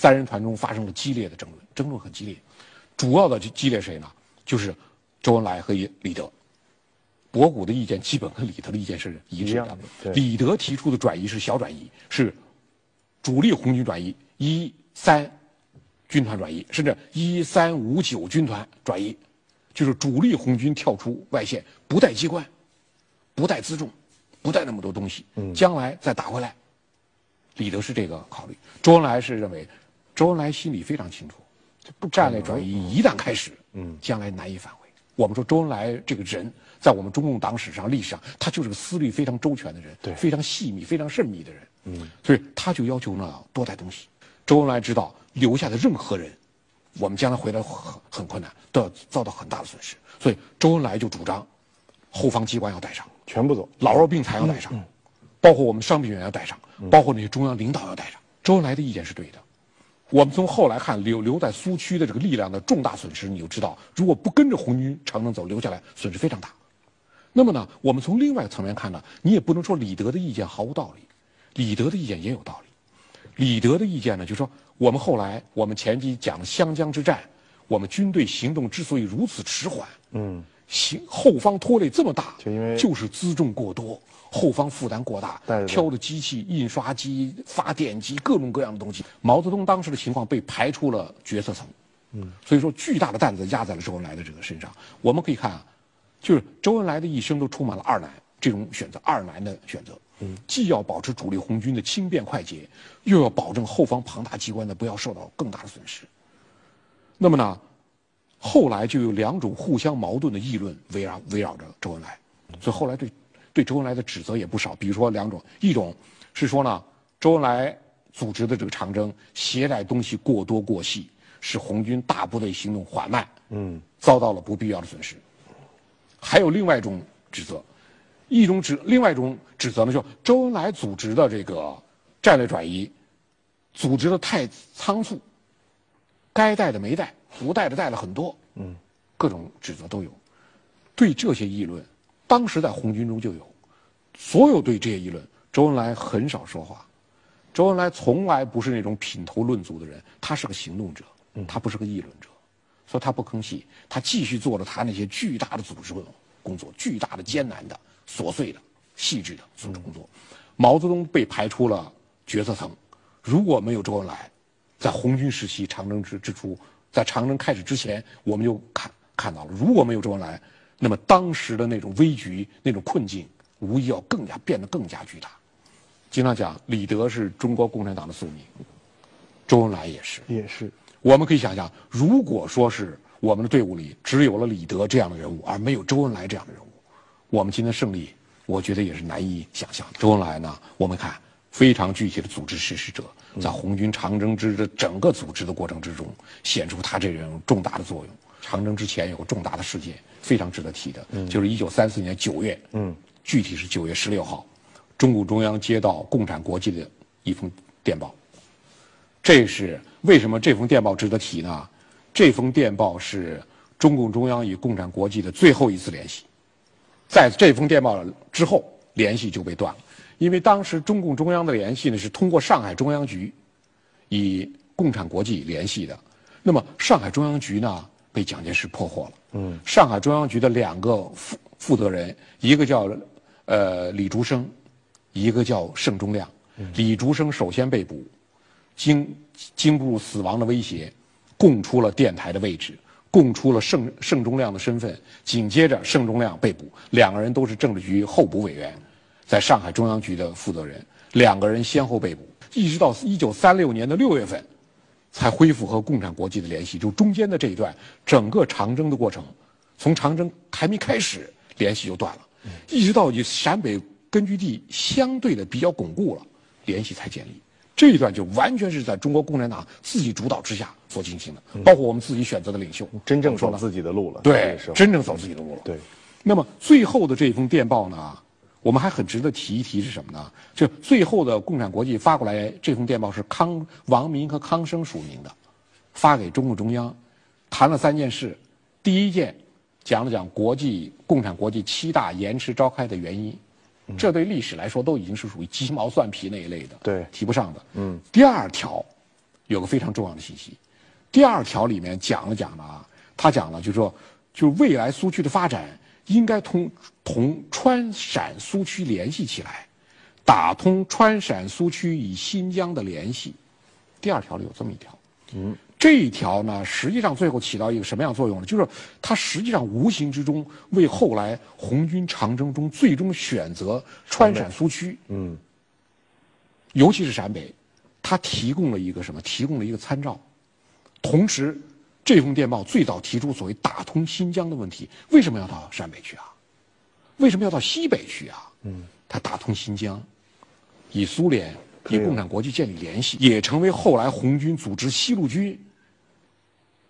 三人团中发生了激烈的争论，争论很激烈。主要的激烈谁呢？就是周恩来和李德。博古的意见基本和李德的意见是一致的。李德提出的转移是小转移，是主力红军转移，一三军团转移，甚至一三五九军团转移，就是主力红军跳出外线，不带机关，不带辎重，不带那么多东西，将来再打回来。李德是这个考虑，周恩来是认为，周恩来心里非常清楚，不战略转移一旦开始，嗯，将来难以返回。我们说周恩来这个人，在我们中共党史上、历史上，他就是个思虑非常周全的人，对，非常细密、非常慎密的人，嗯，所以他就要求呢多带东西。周恩来知道留下的任何人，我们将来回来很很困难，都要遭到很大的损失，所以周恩来就主张，后方机关要带上，全部走，老弱病残要带上。包括我们伤病员要带上，包括那些中央领导要带上。周恩来的意见是对的。我们从后来看留留在苏区的这个力量的重大损失，你就知道，如果不跟着红军长征走，留下来损失非常大。那么呢，我们从另外一个层面看呢，你也不能说李德的意见毫无道理，李德的意见也有道理。李德的意见呢，就是说我们后来我们前期讲湘江之战，我们军队行动之所以如此迟缓，嗯，行后方拖累这么大，就因为就是辎重过多。后方负担过大，挑的机器、印刷机、发电机，各种各样的东西。毛泽东当时的情况被排出了决策层，嗯，所以说巨大的担子压在了周恩来的这个身上。我们可以看啊，就是周恩来的一生都充满了二难这种选择，二难的选择，嗯，既要保持主力红军的轻便快捷，又要保证后方庞大机关的不要受到更大的损失。那么呢，后来就有两种互相矛盾的议论围绕围绕着周恩来，所以后来对。对周恩来的指责也不少，比如说两种，一种是说呢，周恩来组织的这个长征携带东西过多过细，使红军大部队行动缓慢，嗯，遭到了不必要的损失。还有另外一种指责，一种指另外一种指责呢，就周恩来组织的这个战略转移，组织的太仓促，该带的没带，不带的带了很多，嗯，各种指责都有。对这些议论。当时在红军中就有，所有对这些议论，周恩来很少说话。周恩来从来不是那种品头论足的人，他是个行动者，他不是个议论者，所以他不吭气，他继续做了他那些巨大的组织工作，巨大的、艰难的、琐碎的、细致的组织工作。毛泽东被排出了决策层，如果没有周恩来，在红军时期长征之之初，在长征开始之前，我们就看看到了，如果没有周恩来。那么当时的那种危局、那种困境，无疑要更加变得更加巨大。经常讲，李德是中国共产党的宿命，周恩来也是。也是。我们可以想象，如果说是我们的队伍里只有了李德这样的人物，而没有周恩来这样的人物，我们今天胜利，我觉得也是难以想象的。周恩来呢，我们看非常具体的组织实施者，在红军长征之的整个组织的过程之中，显出他这种重大的作用。长征之前有个重大的事件，非常值得提的，就是一九三四年九月，具体是九月十六号，中共中央接到共产国际的一封电报。这是为什么这封电报值得提呢？这封电报是中共中央与共产国际的最后一次联系，在这封电报之后，联系就被断了，因为当时中共中央的联系呢是通过上海中央局，与共产国际联系的，那么上海中央局呢？被蒋介石破获了。嗯，上海中央局的两个负负责人，一个叫呃李竹生，一个叫盛忠亮。李竹生首先被捕，经经不住死亡的威胁，供出了电台的位置，供出了盛盛忠亮的身份。紧接着，盛忠亮被捕，两个人都是政治局候补委员，在上海中央局的负责人，两个人先后被捕，一直到一九三六年的六月份。才恢复和共产国际的联系，就中间的这一段，整个长征的过程，从长征还没开始，联系就断了，一直到以陕北根据地相对的比较巩固了，联系才建立。这一段就完全是在中国共产党自己主导之下所进行的，包括我们自己选择的领袖，真正走自己的路了。对，真正走自己的路了。对。那么最后的这封电报呢？我们还很值得提一提是什么呢？就最后的共产国际发过来这封电报是康王明和康生署名的，发给中共中央，谈了三件事。第一件，讲了讲国际共产国际七大延迟召开的原因，这对历史来说都已经是属于鸡毛蒜皮那一类的，对，提不上的。嗯。第二条，有个非常重要的信息。第二条里面讲了讲了啊，他讲了，就是说，就未来苏区的发展应该同同川陕苏区联系起来，打通川陕苏区与新疆的联系。第二条里有这么一条，嗯，这一条呢，实际上最后起到一个什么样作用呢？就是它实际上无形之中为后来红军长征中最终选择川陕苏区，嗯，尤其是陕北，它提供了一个什么？提供了一个参照。同时，这封电报最早提出所谓打通新疆的问题，为什么要到陕北去啊？为什么要到西北去啊？嗯，他打通新疆，与苏联、与共产国际建立联系，也成为后来红军组织西路军，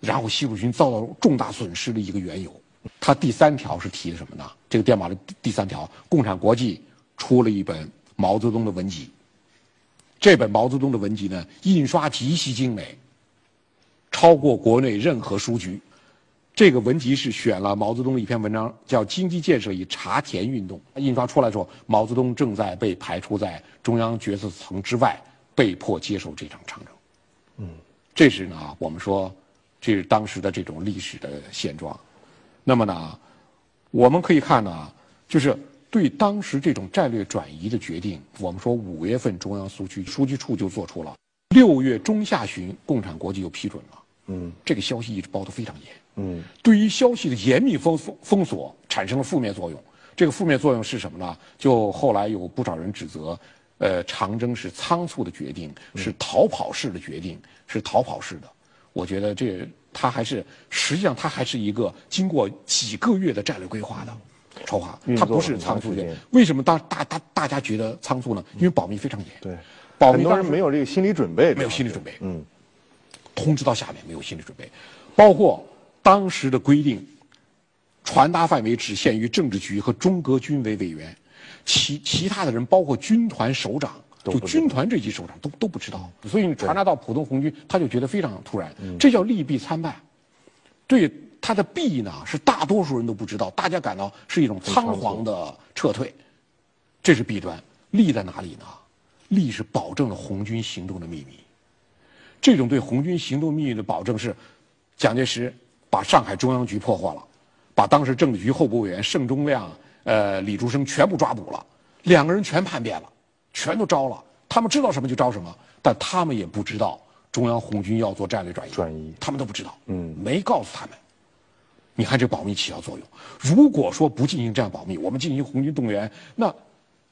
然后西路军遭到重大损失的一个缘由。他第三条是提的什么呢？这个电报的第三条，共产国际出了一本毛泽东的文集，这本毛泽东的文集呢，印刷极其精美。超过国内任何书局，这个文集是选了毛泽东的一篇文章，叫《经济建设与茶田运动》。印刷出来之后，毛泽东正在被排除在中央决策层之外，被迫接受这场长征。嗯，这是呢，我们说，这是当时的这种历史的现状。那么呢，我们可以看呢，就是对当时这种战略转移的决定，我们说五月份中央苏区书记处就做出了，六月中下旬共产国际就批准了。嗯，这个消息一直包得非常严。嗯，对于消息的严密封封封锁产生了负面作用。这个负面作用是什么呢？就后来有不少人指责，呃，长征是仓促的决定，是逃跑式的决定，是逃跑式的。我觉得这他还是实际上他还是一个经过几个月的战略规划的筹划，他不是仓促的。为什么大大大大家觉得仓促呢？因为保密非常严。对，保密当然没有这个心理准备，没有心理准备。嗯。通知到下面没有心理准备，包括当时的规定，传达范围只限于政治局和中革军委委员，其其他的人包括军团首长，就军团这级首长都都不知道，所以你传达到普通红军，他就觉得非常突然，这叫利弊参半。对他的弊呢，是大多数人都不知道，大家感到是一种仓皇的撤退，这是弊端。利在哪里呢？利是保证了红军行动的秘密。这种对红军行动秘密的保证是，蒋介石把上海中央局破获了，把当时政治局候补委员盛忠亮、呃李竹生全部抓捕了，两个人全叛变了，全都招了。他们知道什么就招什么，但他们也不知道中央红军要做战略转移，转移他们都不知道，嗯，没告诉他们。你看这保密起到作用。如果说不进行这样保密，我们进行红军动员，那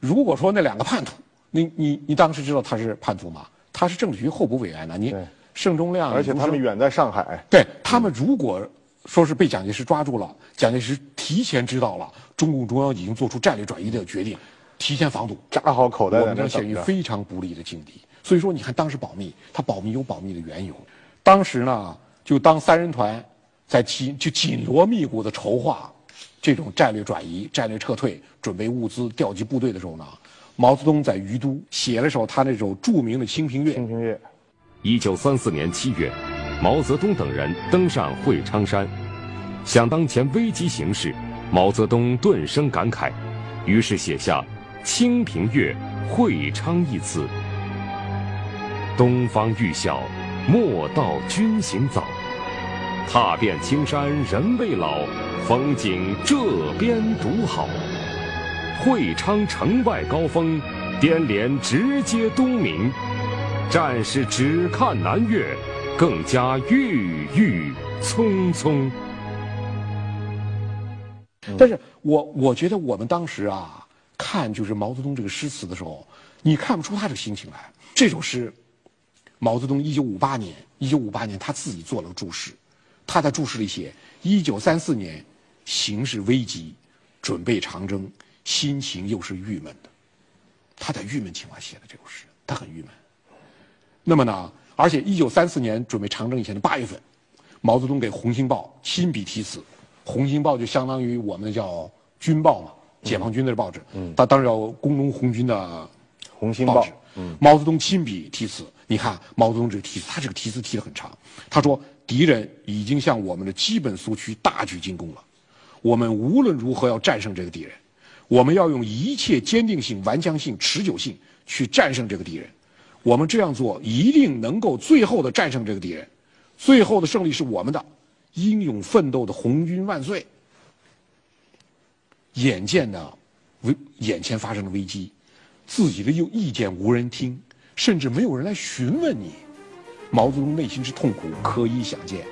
如果说那两个叛徒，你你你当时知道他是叛徒吗？他是政治局候补委员呢，你盛忠亮，而且他们远在上海。对他们，如果说是被蒋介石抓住了，蒋介石提前知道了中共中央已经做出战略转移的决定，提前防堵，扎好口袋，我们将陷于非常不利的境地。所以说，你看当时保密，他保密有保密的缘由。当时呢，就当三人团在紧就紧锣密鼓的筹划这种战略转移、战略撤退、准备物资、调集部队的时候呢。毛泽东在于都写了首他那首著名的《清平乐》。清平乐。一九三四年七月，毛泽东等人登上会昌山，想当前危机形势，毛泽东顿生感慨，于是写下《清平乐·会昌》一词：“东方欲晓，莫道君行早。踏遍青山人未老，风景这边独好。”会昌城外高峰，滇连直接东明。战士只看南岳，更加郁郁葱葱。但是我我觉得我们当时啊，看就是毛泽东这个诗词的时候，你看不出他这个心情来。这首诗，毛泽东一九五八年，一九五八年他自己做了注释，他在注释里写：一九三四年，形势危急，准备长征。心情又是郁闷的，他在郁闷情况写的这首诗，他很郁闷。那么呢，而且一九三四年准备长征以前的八月份，毛泽东给《红星报》亲笔题词，《红星报》就相当于我们叫军报嘛，解放军的报纸。嗯，他当时叫工农红军的《红星报》。嗯，毛泽东亲笔题词，你看毛泽东这个题词，他这个题词提的很长。他说：“敌人已经向我们的基本苏区大举进攻了，我们无论如何要战胜这个敌人。”我们要用一切坚定性、顽强性、持久性去战胜这个敌人。我们这样做一定能够最后的战胜这个敌人，最后的胜利是我们的，英勇奋斗的红军万岁！眼见的危眼前发生的危机，自己的有意见无人听，甚至没有人来询问你，毛泽东内心之痛苦可以想见。